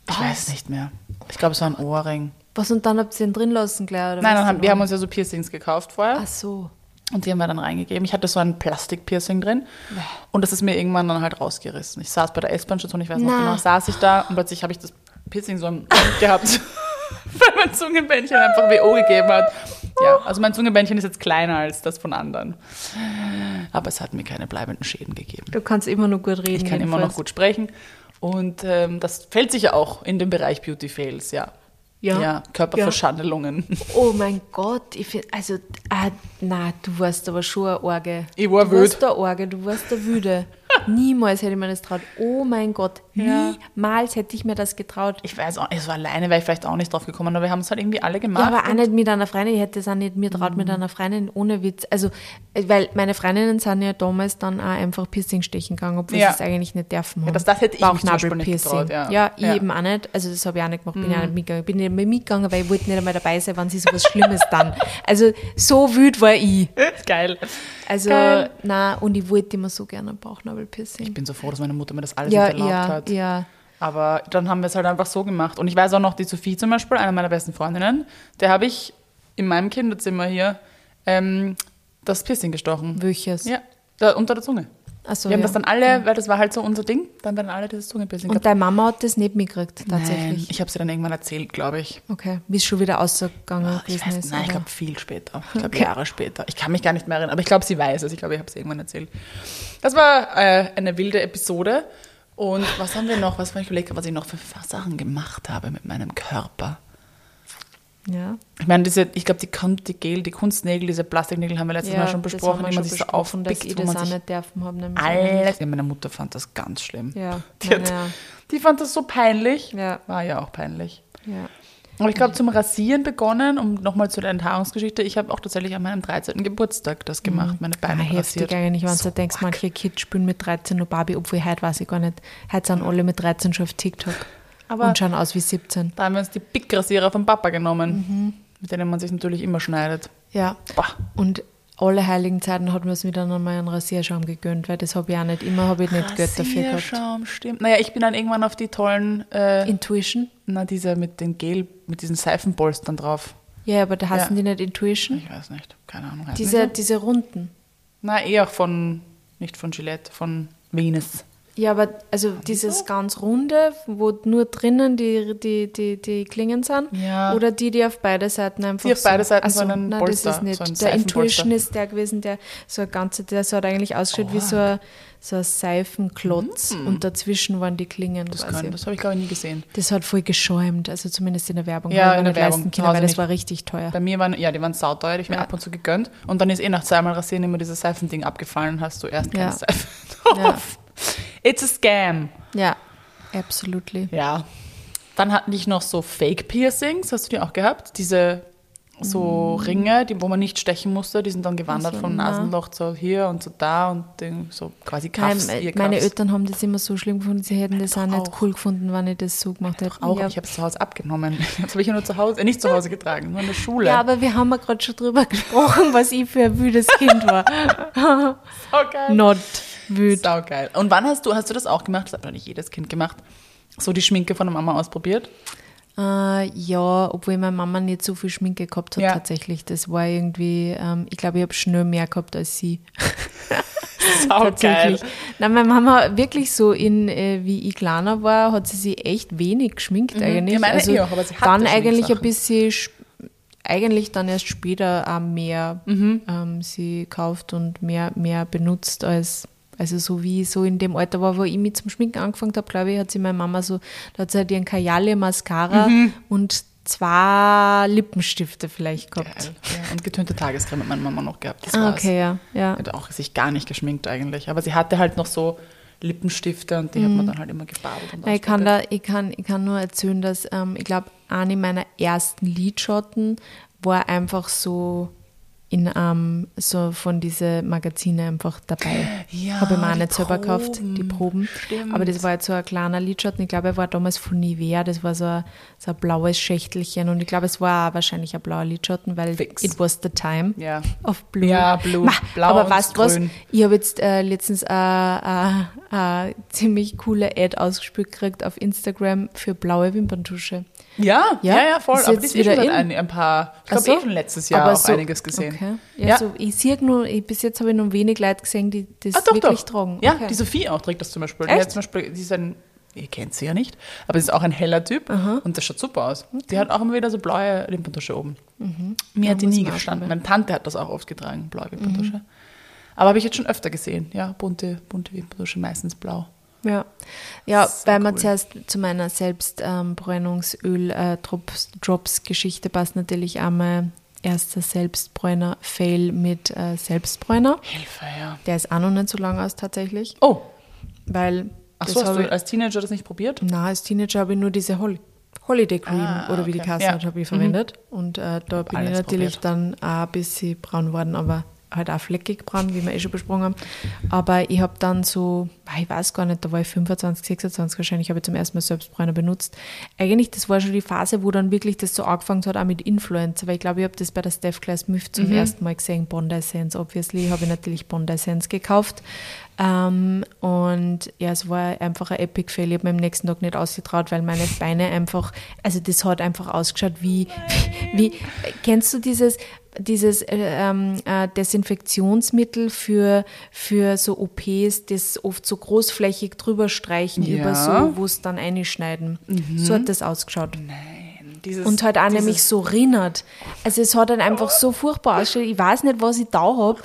Ich Was? weiß nicht mehr. Ich glaube, es war ein Ohrring. Was und dann habt ihr ihn drin lassen gleich? Oder Nein, dann haben, wir haben uns ja so Piercings gekauft vorher. Ach so. Und die haben wir dann reingegeben. Ich hatte so ein Plastikpiercing drin. Und das ist mir irgendwann dann halt rausgerissen. Ich saß bei der S-Bahn-Station, ich weiß noch Na. genau, saß ich da und plötzlich habe ich das Piercing so gehabt, [laughs] [laughs] weil mein Zungenbändchen einfach WO gegeben hat. Ja, also mein Zungenbändchen ist jetzt kleiner als das von anderen. Aber es hat mir keine bleibenden Schäden gegeben. Du kannst immer noch gut reden. Ich kann immer noch gut sprechen. Und ähm, das fällt sich ja auch in den Bereich Beauty Fails, ja. Ja. Körperverschandelungen. [laughs] Oh mein Gott, ich find, also, ah, na, du warst aber schon eine Orge. Ich war du wild. warst der Orge, du warst der Wüde. Niemals hätte ich mir das getraut. Oh mein Gott, Ja. niemals hätte ich mir das getraut. Ich weiß auch, also alleine wäre ich vielleicht auch nicht drauf gekommen, aber wir haben es halt irgendwie alle gemacht. Ja, aber auch nicht mit einer Freundin. Ich hätte es auch nicht mir traut mit einer Freundin, ohne Witz. Also, äh, weil meine Freundinnen sind ja damals dann auch einfach Piercing stechen gegangen, obwohl Ja. sie es eigentlich nicht dürfen haben. das- das hätte ich Beispiel nicht getraut, ja. ja. ich Ja. Mhm. eben auch nicht. Also, das habe ich auch nicht gemacht. Bin ja nicht mitgegangen. Bin nicht mehr mitgegangen, weil ich wollte nicht einmal dabei sein, wenn sie sowas Schlimmes dann. Also, so wütend war ich. [laughs] Geil. Also, Geil. na und ich wollte immer so gerne ein Bauchnabelpiercing. Ich bin so froh, dass meine Mutter mir das alles Ja, nicht erlaubt ja, hat. ja. Aber dann haben wir es halt einfach so gemacht. Und ich weiß auch noch, die Sophie zum Beispiel, eine meiner besten Freundinnen, der habe ich in meinem Kinderzimmer hier ähm, das Piercing gestochen. Welches? Ja, da, unter der Zunge. Achso, wir haben ja. das dann alle, weil das war halt so unser Ding, dann werden alle dieses Zungenpiercing Und deine Mama hat das nicht mitgekriegt, Nein, tatsächlich. ich habe sie dann irgendwann erzählt, glaube ich. Okay, wie es schon wieder ausgegangen Ah, Ich weiß, ist. nein, ich glaube viel später. Ich glaube Okay. Jahre später. Ich kann mich gar nicht mehr erinnern, aber ich glaube, sie weiß es. Ich glaube, ich habe es irgendwann erzählt. Das war äh, eine wilde Episode. Und was haben wir noch? Was war ich überlegt, was ich noch für Sachen gemacht habe mit meinem Körper? Ja. Ich meine, diese, ich glaube, die, die Gel, die Kunstnägel, diese Plastiknägel haben wir letztes Mal schon besprochen, wie man sich so dass aufpickt, ich wo man sich nicht dürfen haben. alles. Ja, meine Mutter fand das ganz schlimm. Ja, [laughs] Die, hat, auch. die fand das so peinlich. Ja. War ja auch peinlich. Ja. Aber ich glaube, zum Rasieren begonnen, um nochmal zu der Enthaarungsgeschichte, ich habe auch tatsächlich an meinem 13. Geburtstag das gemacht, meine Ah, Beine heftig rasiert. eigentlich, wenn So du denkst, manche Kids spielen mit 13 nur Barbie, obwohl heute weiß ich gar nicht. Heute sind alle mit 13 schon auf TikTok Aber- und schauen aus wie 17. Da haben wir uns die Big-Rasierer vom Papa genommen, Mhm. mit denen man sich natürlich immer schneidet. Ja. Boah. Und alle heiligen Zeiten hat man es mir dann einmal einen Rasierschaum gegönnt, weil das habe ich auch nicht. Immer habe ich nicht Geld dafür gehabt. Rasierschaum, stimmt. Naja, ich bin dann irgendwann auf die tollen, äh, Intuition? na, diese mit den Gel, mit diesen Seifenpolstern drauf. Ja, aber da heißen Ja. die nicht Intuition? Ich weiß nicht, keine Ahnung. Diese, die diese runden. Na, eher von, nicht von Gillette, von Venus. Ja, aber also dieses ganz runde, wo nur drinnen die, die, die, die Klingen sind, Ja. oder die, die auf beide Seiten einfach Die auf beide Seiten Ach so, so einen nein, Polster, das ist nicht. so der. Intuition ist der gewesen, der so ein ganze, der so hat eigentlich ausgeschaut wie so ein, so ein Seifenklotz und dazwischen waren die Klingen Mm. Das, quasi. das habe ich, glaube ich, nie gesehen. Das hat voll geschäumt, also zumindest in der Werbung. Ja, in der Werbung. können, weil das nicht. war richtig teuer. Bei mir waren, ja, die waren sauteuer, die ich mir Ja. ab und zu gegönnt. Und dann ist eh nach zweimal Rasieren immer dieses Seifending abgefallen, hast du erst keine Ja. Seife [laughs] Ja. It's a scam. Ja, absolutely. Ja. Dann hatten ich noch so Fake-Piercings, hast du die auch gehabt? Diese so Ringe, die, wo man nicht stechen musste, die sind dann gewandert Also, vom na. Nasenloch zu hier und zu da und den, so quasi Nein, me- ihr meine. Eltern haben das immer so schlimm gefunden, sie hätten das auch nicht auch. cool gefunden, wenn ich das so gemacht hätte. Auch, ja. ich habe es zu Hause abgenommen. [laughs] Das habe ich ja nur zu Hause, äh, nicht zu Hause getragen, nur in der Schule. Ja, aber wir haben ja gerade schon drüber [laughs] gesprochen, was ich für ein wüdes Kind war. [laughs] Saugeil. Not wüd. Saugeil. Und wann hast du, hast du das auch gemacht? Das hat noch nicht jedes Kind gemacht. So die Schminke von der Mama ausprobiert? Äh, ja, obwohl meine Mama nicht so viel Schminke gehabt hat Ja. tatsächlich. Das war irgendwie, ähm, ich glaube, ich habe schnell mehr gehabt als sie. [laughs] Saugeil. Nein, meine Mama wirklich so in, äh, wie ich kleiner war, hat sie sich echt wenig geschminkt eigentlich. Ja, meine also eh auch, aber sie hatte dann eigentlich ein bisschen, eigentlich dann erst später auch mehr Mhm. ähm, sie kauft und mehr, mehr benutzt als also so wie so in dem Alter war, wo ich mich zum Schminken angefangen habe, glaube ich, hat sie meine Mama so, da hat sie halt ihren Kajale, Mascara Mhm. und zwei Lippenstifte vielleicht gehabt. Geil. Ja, und getönte Tagescreme hat meine Mama noch gehabt. Das Ah, war's. okay, ja. ja. Hat auch sich gar nicht geschminkt eigentlich. Aber sie hatte halt noch so Lippenstifte und die hat man dann halt immer gebadelt. Und Mhm. Ich kann, da, ich, kann, ich kann nur erzählen, dass ähm, ich glaube, eine meiner ersten Lidschatten war einfach so in ähm, so von diesen Magazine einfach dabei. Ja, Habe ich mir auch nicht selber gekauft, die Proben. Stimmt. Aber das war jetzt so ein kleiner Lidschatten. Ich glaube, er war damals von Nivea. Das war so ein, so ein blaues Schächtelchen. Und ich glaube, es war auch wahrscheinlich ein blauer Lidschatten, weil Fix. it was the time Ja. of blue. Ja, blue. Ma, Blau aber weißt du was? Ich habe jetzt äh, letztens eine äh, äh, äh, ziemlich coole Ad ausgespielt gekriegt auf Instagram für blaue Wimperntusche. Ja, Ja, ja, ja, voll. ist Aber jetzt das ist eh schon ein, ein paar, ich glaube so. eh schon letztes Jahr Aber auch so- einiges gesehen. Okay. Ja, Ja. So, ich sehe nur, ich, bis jetzt habe ich nur wenig Leute gesehen, die das Ah, doch, wirklich doch. tragen. Ja, Okay. die Sophie auch trägt das zum Beispiel. Die, Echt? hat zum Beispiel, die ist ein, ihr kennt sie ja nicht, aber sie ist auch ein heller Typ und das schaut super aus. Die hat auch immer wieder so blaue Wimperntusche oben. Mir hat die nie gestanden. Meine Tante hat das auch oft getragen, blaue Wimperntusche. Aber habe ich jetzt schon öfter gesehen. Ja, bunte, bunte Wimperntusche, meistens blau. Ja, ja Sehr weil man cool. zuerst zu meiner Selbstbräunungsöl-Drops-Geschichte passt natürlich einmal erster Selbstbräuner-Fail mit äh, Selbstbräuner. Hilfe, ja. Der ist auch noch nicht so lang aus tatsächlich, Oh, weil ach so, hast du als Teenager das nicht probiert? na, als Teenager habe ich nur diese Hol Holiday Cream Ah, oder wie die okay. Kasse Ja. habe ich verwendet. Und äh, da bin ich natürlich dann auch ein bisschen braun geworden, aber halt auch fleckig braun, wie wir eh schon besprochen haben. Aber ich habe dann so, ah, ich weiß gar nicht, da war ich 25, 26 wahrscheinlich, habe ich zum ersten Mal Selbstbräuner benutzt. Eigentlich, das war schon die Phase, wo dann wirklich das so angefangen hat, auch mit Influencer, weil ich glaube, ich habe das bei der Steph Class Myth zum ersten Mal gesehen, Bondi Sense, obviously, habe ich natürlich Bondi Sense gekauft. Ähm, und ja, es war einfach ein Epic Fail. Ich habe mir am nächsten Tag nicht ausgetraut, weil meine Beine einfach, also das hat einfach ausgeschaut wie, [laughs] wie, kennst du dieses, dieses äh, ähm, äh, Desinfektionsmittel für, für so OPs, das oft so großflächig drüber streichen, Ja. über so, wo es dann einschneiden. So hat das ausgeschaut. Nein. Dieses, Und halt auch nämlich so rinnert. Also es hat dann einfach so furchtbar ausgeschaut. Ich weiß nicht, was ich da habe,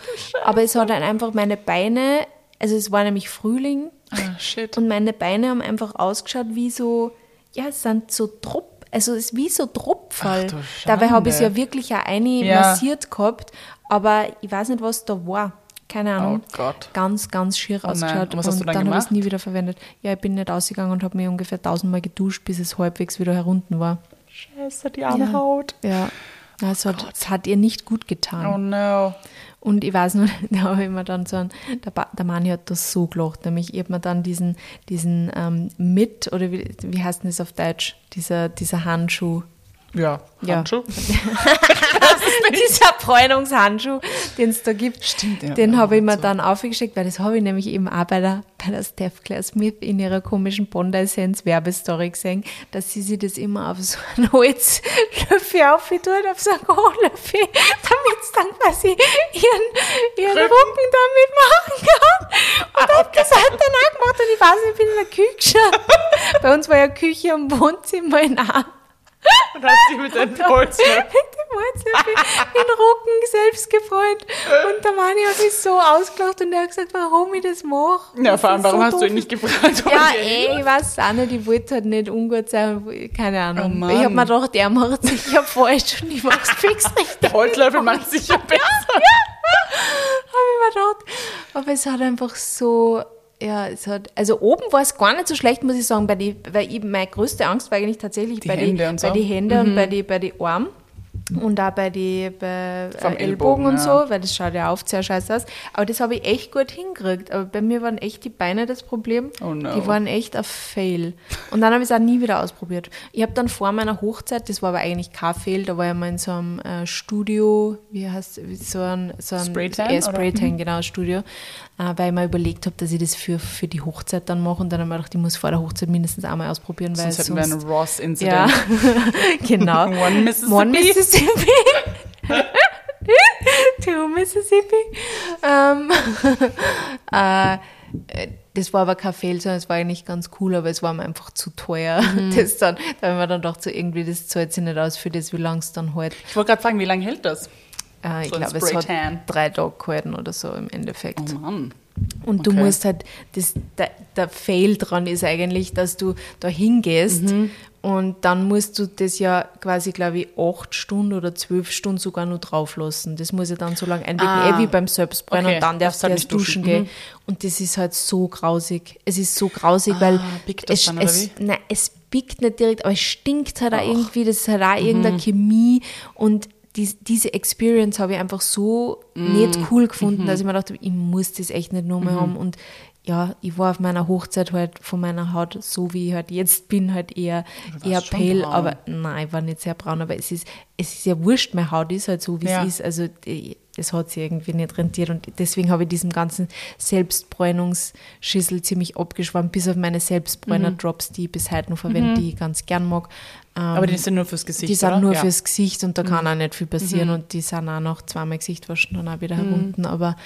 aber es hat dann einfach meine Beine, also es war nämlich Frühling Ah, shit. und meine Beine haben einfach ausgeschaut wie so, ja, es sind so Trupp, also es ist wie so du Dabei habe ich es ja wirklich auch eine Ja. massiert gehabt, aber ich weiß nicht, was da war. Keine Ahnung. Oh Gott. Ganz, ganz schier nein. ausgeschaut. Und was hast du dann habe ich es nie wieder verwendet. Ja, ich bin nicht ausgegangen und habe mich ungefähr tausendmal geduscht, bis es halbwegs wieder herunten war. Scheiße, die arme Ja. Haut. Ja, es hat, es hat ihr nicht gut getan. Oh no. Und ich weiß nur, [laughs] da habe ich mir dann so ein, der, Ba- der Mani hat das so gelacht, nämlich ich habe mir dann diesen, diesen ähm, mit, oder wie, wie heißt denn das auf Deutsch, dieser, dieser Handschuh, Ja, Ja. Handschuh. [laughs] dieser Bräunungshandschuh, den es da gibt, Stimmt, ja. den habe ich mir So. dann aufgeschickt, weil das habe ich nämlich eben auch bei der, bei der Steph Claire Smith in ihrer komischen Bondi Sense Werbestory gesehen, dass sie sich das immer auf so einen Holzlöffel aufgetut, auf so einen Kohlöffel, damit es dann quasi ihren, ihren Rücken. Rücken damit machen kann. Und hat das halt dann auch gemacht und ich weiß nicht, ich bin in der Küche. [laughs] Bei uns war ja Küche und Wohnzimmer in einem. Und hast dich mit deinem Holzlöffel. [laughs] Mit dem Holzlöffel den Rücken selbst gefreut. Und der Manni hat mich so ausgelacht und er hat gesagt, warum ich das mache. Ja, vor allem, warum so hast du ihn nicht gefragt? Ja, er ey, ich weiß es auch nicht, ich wollte halt nicht ungut sein, keine Ahnung. Oh ich habe mir gedacht, der macht sicher falsch und ich mach's [laughs] fix richtig. Der Holzlöffel macht sicher [laughs] besser. habe ich mir gedacht. Aber es hat einfach so, ja, es hat, also oben war es gar nicht so schlecht, muss ich sagen, bei die, weil ich, meine größte Angst war eigentlich tatsächlich Die bei Hände die, und bei so. die Hände und bei die, bei die Armen. Und auch bei die bei äh, Ellbogen, Ellbogen, und ja. so, weil das schaut ja oft sehr scheiße aus. Aber das habe ich echt gut hingekriegt. Aber bei mir waren echt die Beine das Problem. Oh no. Die waren echt ein Fail. Und dann habe ich es auch nie wieder ausprobiert. Ich habe dann vor meiner Hochzeit, das war aber eigentlich kein Fail, da war ich mal in so einem äh, Studio, wie heißt so ein, so ein Spraytan, äh? Spraytan, genau, Studio, äh, weil ich mir überlegt habe, dass ich das für, für die Hochzeit dann mache. Und dann habe ich mir gedacht, ich muss vor der Hochzeit mindestens einmal ausprobieren, weil Sonst hätten wir einen sonst Ross-Incident. ja, [laughs] genau. [laughs] One Mississippi. One Mississippi. [laughs] Two Mississippi. Ähm, [laughs] äh, das war aber kein Fail, sondern es war eigentlich ganz cool, aber es war mir einfach zu teuer. Mhm. [laughs] Das dann, da habe ich mir dann gedacht, so irgendwie, das zahlt sich nicht aus für das, wie lange es dann halt. Ich wollte gerade fragen, wie lange hält das? Äh, ich So glaube, es hat drei Tage gehalten oder so im Endeffekt. Oh Mann. Und du Okay. musst halt, das, der, der Fail dran ist eigentlich, dass du da hingehst Mhm. und dann musst du das ja quasi, glaube ich, acht Stunden oder zwölf Stunden sogar nur drauf lassen. Das muss ja dann so lange einwirken, Ah. eh wie beim Selbstbrennen Okay, und dann darfst darfst halt du erst duschen. duschen gehen. Und das ist halt so grausig. Es ist so grausig, weil Ah, das es, dann, es, nein, es pickt nicht direkt, aber es stinkt halt auch irgendwie, das ist halt auch irgendeine Chemie und dies, diese Experience habe ich einfach so nicht cool gefunden, dass ich mir dachte, ich muss das echt nicht nochmal haben. Und ja, ich war auf meiner Hochzeit halt von meiner Haut, so wie ich halt jetzt bin, halt eher, eher pale, aber nein, ich war nicht sehr braun, aber es ist, es ist ja wurscht, meine Haut ist halt so, wie Ja. es ist. Also die- es hat sich irgendwie nicht rentiert und deswegen habe ich diesem ganzen Selbstbräunungsschüssel ziemlich abgeschwommen, bis auf meine Selbstbräuner-Drops, die ich bis heute noch verwende, die ich ganz gern mag. Ähm, Aber die sind nur fürs Gesicht, die sind oder? nur ja. Mhm. fürs Gesicht und da kann auch nicht viel passieren und die sind auch nach zweimal Gesicht waschen dann auch wieder herunten. Aber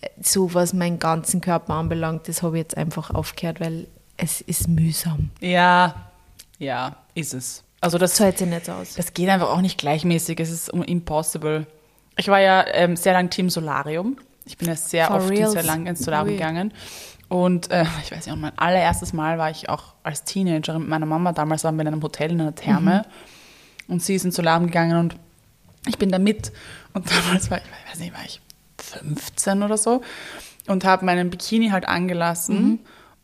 äh, so was meinen ganzen Körper anbelangt, das habe ich jetzt einfach aufgehört, weil es ist mühsam. Ja, ja, ist es. Also das, Das zahlt sich nicht aus. das geht einfach auch nicht gleichmäßig. Es ist impossible. Ich war ja ähm, sehr lang Team Solarium. Ich bin ja sehr For oft reals? sehr lang ins Solarium gegangen. Und äh, ich weiß nicht, mein allererstes Mal war ich auch als Teenagerin mit meiner Mama. Damals waren wir in einem Hotel in einer Therme. Und sie ist ins Solarium gegangen und ich bin da mit. Und [laughs] damals war ich, ich weiß nicht, war ich 15 oder so. Und habe meinen Bikini halt angelassen.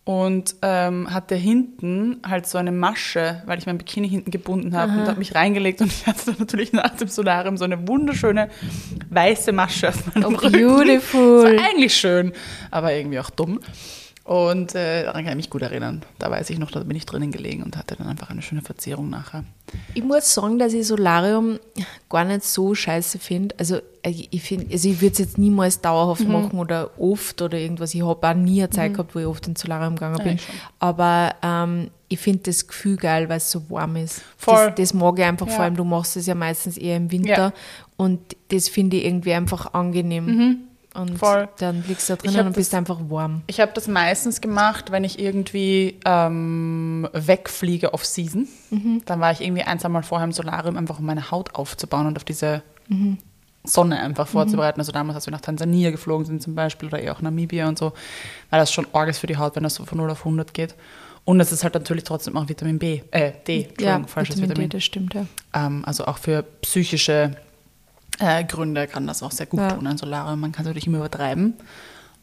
Und ähm, hatte hinten halt so eine Masche, weil ich mein Bikini hinten gebunden habe und habe mich reingelegt und [laughs] ich hatte dann natürlich nach dem Solarium so eine wunderschöne weiße Masche auf meinem Oh, Rücken. beautiful. Das war eigentlich schön, aber irgendwie auch dumm. Und äh, daran kann ich mich gut erinnern. Da weiß ich noch, da bin ich drinnen gelegen und hatte dann einfach eine schöne Verzierung nachher. Ich muss sagen, dass ich Solarium gar nicht so scheiße finde. Also äh, ich finde, also ich würde es jetzt niemals dauerhaft Mhm. machen oder oft oder irgendwas. Ich habe auch nie eine Zeit gehabt, wo ich oft ins Solarium gegangen bin. schon. Aber ähm, ich finde das Gefühl geil, weil es so warm ist. Voll. Das, das mag ich einfach Ja. vor allem. Du machst es ja meistens eher im Winter Ja. und das finde ich irgendwie einfach angenehm. Und Mhm. Voll. dann liegst du da drinnen und bist das- einfach warm. Ich habe das meistens gemacht, wenn ich irgendwie ähm, wegfliege off Season. Dann war ich irgendwie ein, zwei Mal vorher im Solarium, einfach um meine Haut aufzubauen und auf diese Sonne einfach vorzubereiten. Also damals, als wir nach Tansania geflogen sind zum Beispiel oder eher auch Namibia und so, war das schon Orges für die Haut, wenn das so von 0 auf 100 geht. Und es ist halt natürlich trotzdem auch Vitamin B, äh, D, Ja, Entschuldigung, falsches Vitamin Vitamin. D, das stimmt, ja. Ähm, also auch für psychische äh, Gründe kann das auch sehr gut Ja. tun, ein Solarium. Man kann es natürlich immer übertreiben,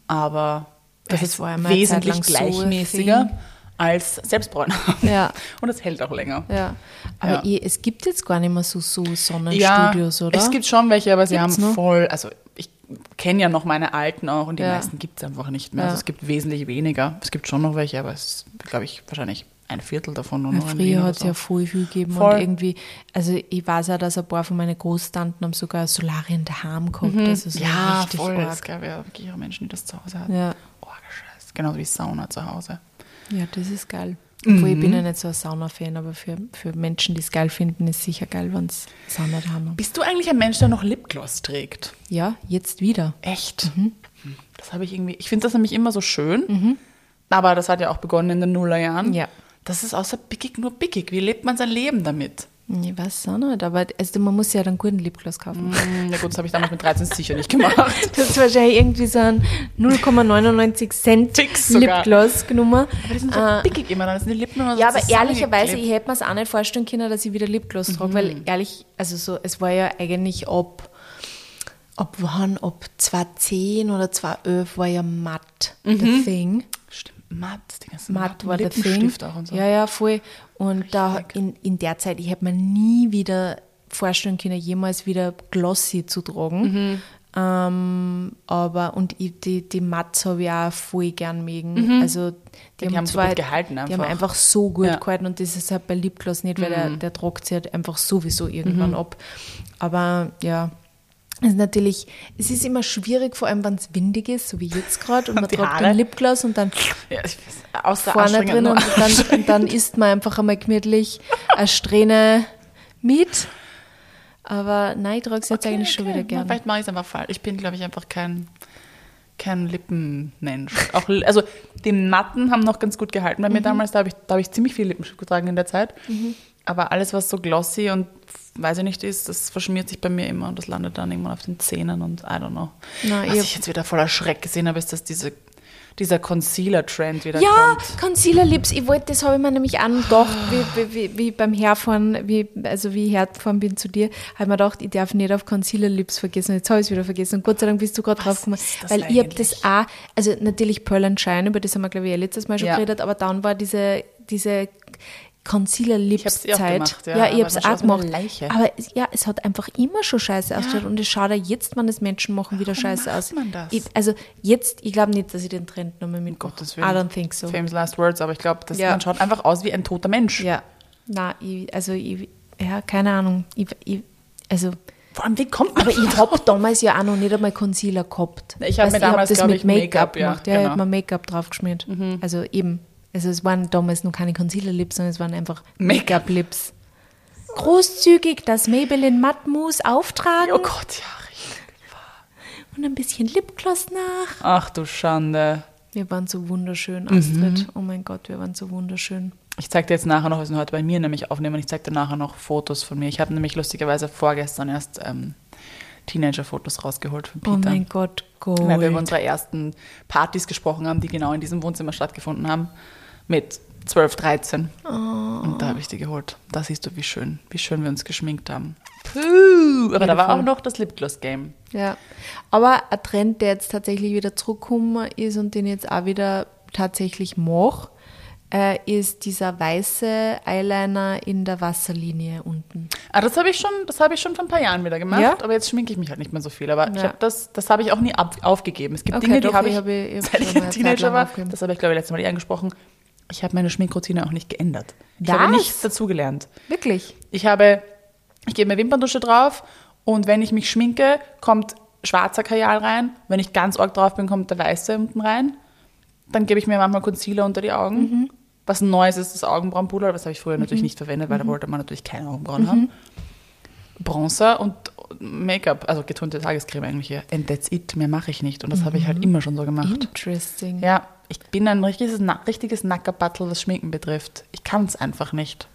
aber das Es ist ja wesentlich so gleichmäßiger Thing. als Selbstbräuner. Ja. [laughs] Und es hält auch länger. Ja, aber Ja. Es gibt jetzt gar nicht mehr so, so Ja, Sonnenstudios, oder? es gibt schon welche, aber sie Gibt's haben noch? voll, also ich kenne ja noch meine alten auch und die Ja. meisten gibt es einfach nicht mehr. Ja. Also es gibt wesentlich weniger. Es gibt schon noch welche, aber es ist, glaube ich, wahrscheinlich ein Viertel davon nur Ja, noch früher hat es so. ja voll viel gegeben Voll. und irgendwie, also ich weiß auch, dass ein paar von meinen Großtanten haben sogar Solarien daheim gehabt. Also so Mhm. ja, richtig voll. arg. Es gab ja wirklich auch Menschen, die das zu Hause hatten. Ja. Oh, Scheiß. Genauso wie Sauna zu Hause. ja, das ist geil. Obwohl ich Mhm. bin ja nicht so ein Sauna-Fan, aber für, für Menschen, die es geil finden, ist sicher geil, wenn sie Sauna haben. Bist du eigentlich ein Mensch, der noch Lipgloss trägt? Ja, jetzt wieder. Echt? Hm. Das habe ich irgendwie. Ich finde das nämlich immer so schön. Aber das hat ja auch begonnen in den Nullerjahren. Ja. Das ist außer bickig nur bickig. Wie lebt man sein Leben damit? Ich weiß auch nicht, aber also man muss ja dann guten Lipgloss kaufen. Hm, Ja gut, das habe ich damals mit 13 sicher nicht gemacht. [laughs] Das ist wahrscheinlich irgendwie so ein 0,99 Cent. Lipgloss genommen. Aber die sind so bickig immer, dann sind die Lippen immer so Ja, aber ehrlicherweise, ich hätte mir es auch nicht vorstellen können, dass ich wieder Lipgloss trage, weil ehrlich, also so, es war ja eigentlich ab, ab wann, ab 2010 oder 2011 war ja matt the thing. Matt. Die ganzen Matt war der Thing. Auch und so. Ja, ja, voll. Und da in, in der Zeit, ich hätte mir nie wieder vorstellen können, jemals wieder Glossy zu tragen. Mhm. Ähm, aber, und ich, die, die Mats habe ich auch voll gern mögen. Also, die, Mhm. Die haben so zwar- gut gehalten Die haben einfach. einfach so gut Ja. Mhm. gehalten und das ist halt bei Lipgloss nicht, weil der, der tragt sich halt einfach sowieso irgendwann ab. Aber ja, ist natürlich, es ist immer schwierig, vor allem wenn es windig ist, so wie jetzt gerade, und man die tragt Haare. ein Lipgloss und dann Ja, weiß, außer vorne drin und dann, [laughs] und dann isst man einfach einmal gemütlich eine Strähne mit. Aber nein, ich trage es jetzt Okay, eigentlich schon okay. wieder Na, gerne. Vielleicht mache ich es einfach falsch. Ich bin, glaube ich, einfach kein, kein Lippenmensch. Auch, also die Matten haben noch ganz gut gehalten bei Mhm. mir damals. Da habe ich, da habe ich ziemlich viel Lippenstift getragen in der Zeit. Aber alles, was so glossy und weiß ich nicht ist, das verschmiert sich bei mir immer und das landet dann irgendwann auf den Zähnen und I don't know. Na, was ich- jetzt wieder voller Schreck gesehen habe, ist, dass diese, dieser Concealer-Trend wieder Ja, kommt. Concealer Lips, ich wollte, das habe ich mir nämlich auch gedacht, wie, wie, wie, beim Herfahren, wie, also wie ich hergefahren bin zu dir, habe ich mir gedacht, ich darf nicht auf Concealer Lips vergessen. Jetzt habe ich es wieder vergessen. Und Gott sei Dank bist du gerade drauf gekommen. Weil ich habe das auch, also natürlich Pearl and Shine, über das haben wir, glaube ich, letztes Mal schon Ja. geredet, aber dann war diese, diese Concealer Lips auch Zeit. gemacht, ja, ja, ich hab's dann auch gemacht. Leiche. Aber es- ja, es hat einfach immer schon scheiße ausgeschaut und es schaut ja jetzt, wenn es Menschen machen, wieder scheiße macht aus. man das? Ich, also jetzt, ich glaube nicht, dass ich den Trend nochmal mitmache. Gottes I Willen. don't think so. Famous Last Words, aber ich glaube, Ja. man schaut einfach aus wie ein toter Mensch. Ja. Na, ich, also ich, ja, keine Ahnung. Ich, ich, also, Vor allem, wie kommt man aber ich habe damals ja auch noch nicht einmal Concealer gehabt. Ich hab mir damals, das glaub mit ich, Make-up, ja, gemacht. Ja, ich genau. habe mir Make-up draufgeschmiert. Also eben. Also es waren damals noch keine Concealer-Lips, sondern es waren einfach Make-up. Make-up-Lips. Großzügig das Maybelline Matte Mousse auftragen Oh Gott, ja. richtig. und ein bisschen Lipgloss nach. Ach du Schande. Wir waren so wunderschön, Mhm. Astrid. Oh mein Gott, wir waren so wunderschön. Ich zeige dir jetzt nachher noch, wir sind heute bei mir nämlich aufnehmen, ich zeige dir nachher noch Fotos von mir. Ich habe nämlich lustigerweise vorgestern erst ähm, Teenager-Fotos rausgeholt von Oh Peter. mein Gott, weil wir über Gold. unsere ersten Partys gesprochen haben, die genau in diesem Wohnzimmer stattgefunden haben, mit 12, 13. Oh. Und da habe ich die geholt. Da siehst du, wie schön, wie schön wir uns geschminkt haben. Puh, aber da war auch noch das Lipgloss-Game. Ja, aber ein Trend, der jetzt tatsächlich wieder zurückgekommen ist und den ich jetzt auch wieder tatsächlich mache, äh, ist dieser weiße Eyeliner in der Wasserlinie unten. Ah, das habe ich schon, das habe ich schon vor ein paar Jahren wieder gemacht, Ja? aber jetzt schminke ich mich halt nicht mehr so viel. Aber ich Ja. habe das, das habe ich auch nie ab, aufgegeben. Es gibt Okay, Dinge, die habe ich ich, habe- ich seit ich ein Teenager war, das habe ich glaube ich letztes Mal eh angesprochen. Ich habe meine Schminkroutine auch nicht geändert. Ich habe Was? nichts dazugelernt. Wirklich? Ich habe, ich gebe mir Wimperntusche drauf und wenn ich mich schminke, kommt schwarzer Kajal rein. Wenn ich ganz arg drauf bin, kommt der weiße unten rein. Dann gebe ich mir manchmal Concealer unter die Augen. Mhm. Was Neues ist das Augenbrauenpuder, das habe ich früher natürlich nicht verwendet, weil da wollte man natürlich keine Augenbrauen haben. Bronzer und Make-up, also getonte Tagescreme eigentlich hier. And that's it, mehr mache ich nicht. Und das habe ich Mhm. halt immer schon so gemacht. Interesting. Ja, ich bin ein richtiges, richtiges Nackerbattle, was Schminken betrifft. Ich kann es einfach nicht.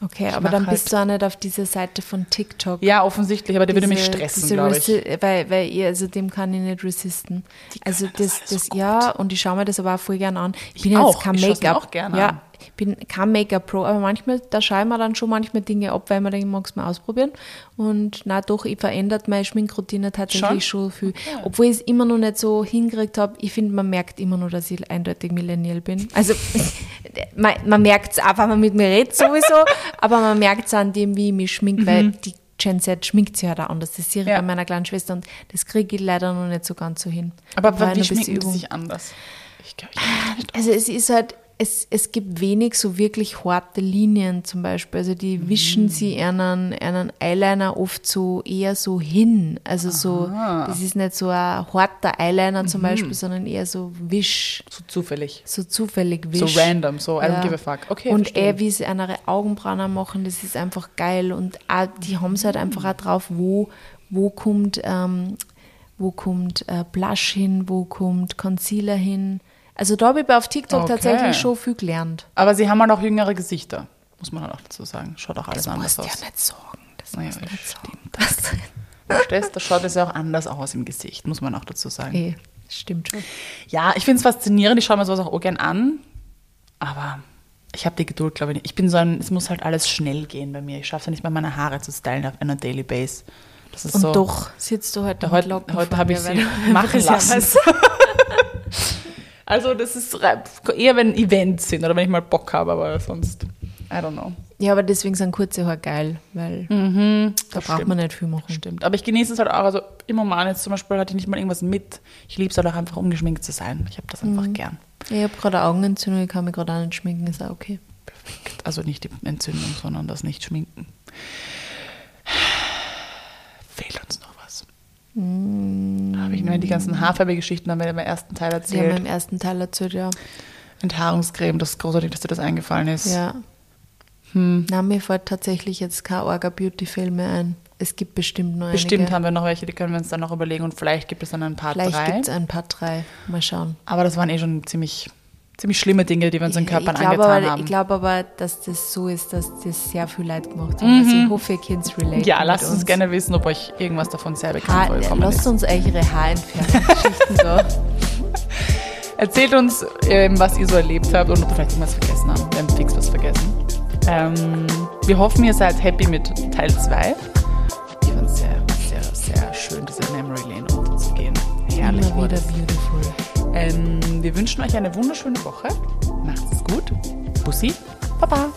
Okay, Ich aber dann halt- bist du auch nicht auf dieser Seite von TikTok. Ja, offensichtlich, aber der würde mich stressen, glaube ich. Weil, weil ich, also dem kann ich nicht resisten. Also das das, das, so gut. ja, und ich schaue mir das aber auch voll gerne an. Ich, Ich bin auch. jetzt kein Ich schaue mir Make-up. auch gerne ja, an. Ich bin kein Make-up-Pro, aber manchmal, da schaue ich mir dann schon manchmal Dinge ab, weil man denkt, ich mag es mal ausprobieren. Und na doch, ich verändert meine Schminkroutine tatsächlich schon, viel. Obwohl ich es immer noch nicht so hingekriegt habe. Ich finde, man merkt immer noch, dass ich eindeutig Millennial bin. Also [laughs] man, man merkt es auch, wenn man mit mir redet sowieso, [laughs] aber man merkt es an dem, wie ich mich schminke, weil die Gen Z schminkt sich halt auch anders. Das sehe ich Mhm. Ja. bei meiner kleinen Schwester und das kriege ich leider noch nicht so ganz so hin. Aber wie schminken die sich anders? Ich glaube, ich. Also es ist halt, es, es gibt wenig so wirklich harte Linien zum Beispiel. Also die Mhm. wischen sie einen, einen Eyeliner oft so eher so hin. Also so, das ist nicht so ein harter Eyeliner Mhm. zum Beispiel, sondern eher so wisch, so zufällig. so zufällig So wisch. random, so I don't give a fuck. Okay, und verstehe. eh, wie sie ihre Augenbrauen machen, das ist einfach geil. Und auch, die haben es halt einfach auch drauf, wo, wo kommt, ähm, wo kommt äh, Blush hin, wo kommt Concealer hin. Also da habe ich auf TikTok Okay. tatsächlich schon viel gelernt. Aber sie haben halt auch jüngere Gesichter, muss man halt auch dazu sagen. Schaut auch alles Das anders musst du aus. ja nicht sagen. Das Naja, musst du nicht. Verstehst? Da schaut es ja auch anders aus im Gesicht, muss man auch dazu sagen. Eh, stimmt schon. Ja, ich finde es faszinierend. Ich schaue mir sowas auch gern an. Aber ich habe die Geduld, glaube ich, nicht. Ich bin so ein, es muss halt alles schnell gehen bei mir. Ich schaffe es ja nicht mal, meine Haare zu stylen auf einer Daily Base. Das ist Und so. doch sitzt du heute, Heute- heute habe ich sie machen [laughs] lassen. [laughs] Also, das ist eher, wenn Events sind oder wenn ich mal Bock habe, aber sonst, I don't know. Ja, aber deswegen sind kurze Haare geil, weil da Mhm, das braucht stimmt. man nicht viel machen. Stimmt. Aber ich genieße es halt auch. Also, im Roman jetzt zum Beispiel hatte ich nicht mal irgendwas mit. Ich liebe es halt auch einfach, ungeschminkt zu sein. Ich habe das einfach Mhm. gern. Ich habe gerade Augenentzündung, ich kann mich gerade auch nicht schminken, ist auch okay. Also nicht die Entzündung, sondern das Nicht-Schminken. Fehlt uns noch was? Habe ich nur die ganzen Haarfarbe-Geschichten haben wir im ersten Teil Sie haben erzählt. im ersten Teil erzählt, ja. Enthaarungscreme, das ist großartig, dass dir das eingefallen ist. Ja. Hm. Na, mir fällt tatsächlich jetzt kein Orga Beauty-Film mehr ein. Es gibt bestimmt noch Bestimmt einige. haben wir noch welche, die können wir uns dann noch überlegen und vielleicht gibt es dann ein paar Vielleicht drei. gibt es ein paar drei. Mal schauen. Aber das waren eh schon ziemlich, ziemlich schlimme Dinge, die wir unseren Körpern ich glaube angetan aber, haben. Ich glaube aber, dass das so ist, dass das sehr viel Leid gemacht haben. Also ich hoffe, ihr könnt relate Mhm. ja, lasst uns uns. gerne wissen, ob euch irgendwas davon sehr bekannt vorgekommen lasst ist. uns eure Haarentfernungsgeschichten da. [laughs] Erzählt uns, ähm, was ihr so erlebt habt und ob wir vielleicht irgendwas vergessen haben. Wir haben fix was vergessen. Ähm, wir hoffen, ihr seid happy mit Teil 2. Ich fand es sehr, sehr, sehr schön, diese Memory Lane runterzugehen. Herrlich wurde es. Ähm, wir wünschen euch eine wunderschöne Woche. Macht es gut. Bussi. Baba.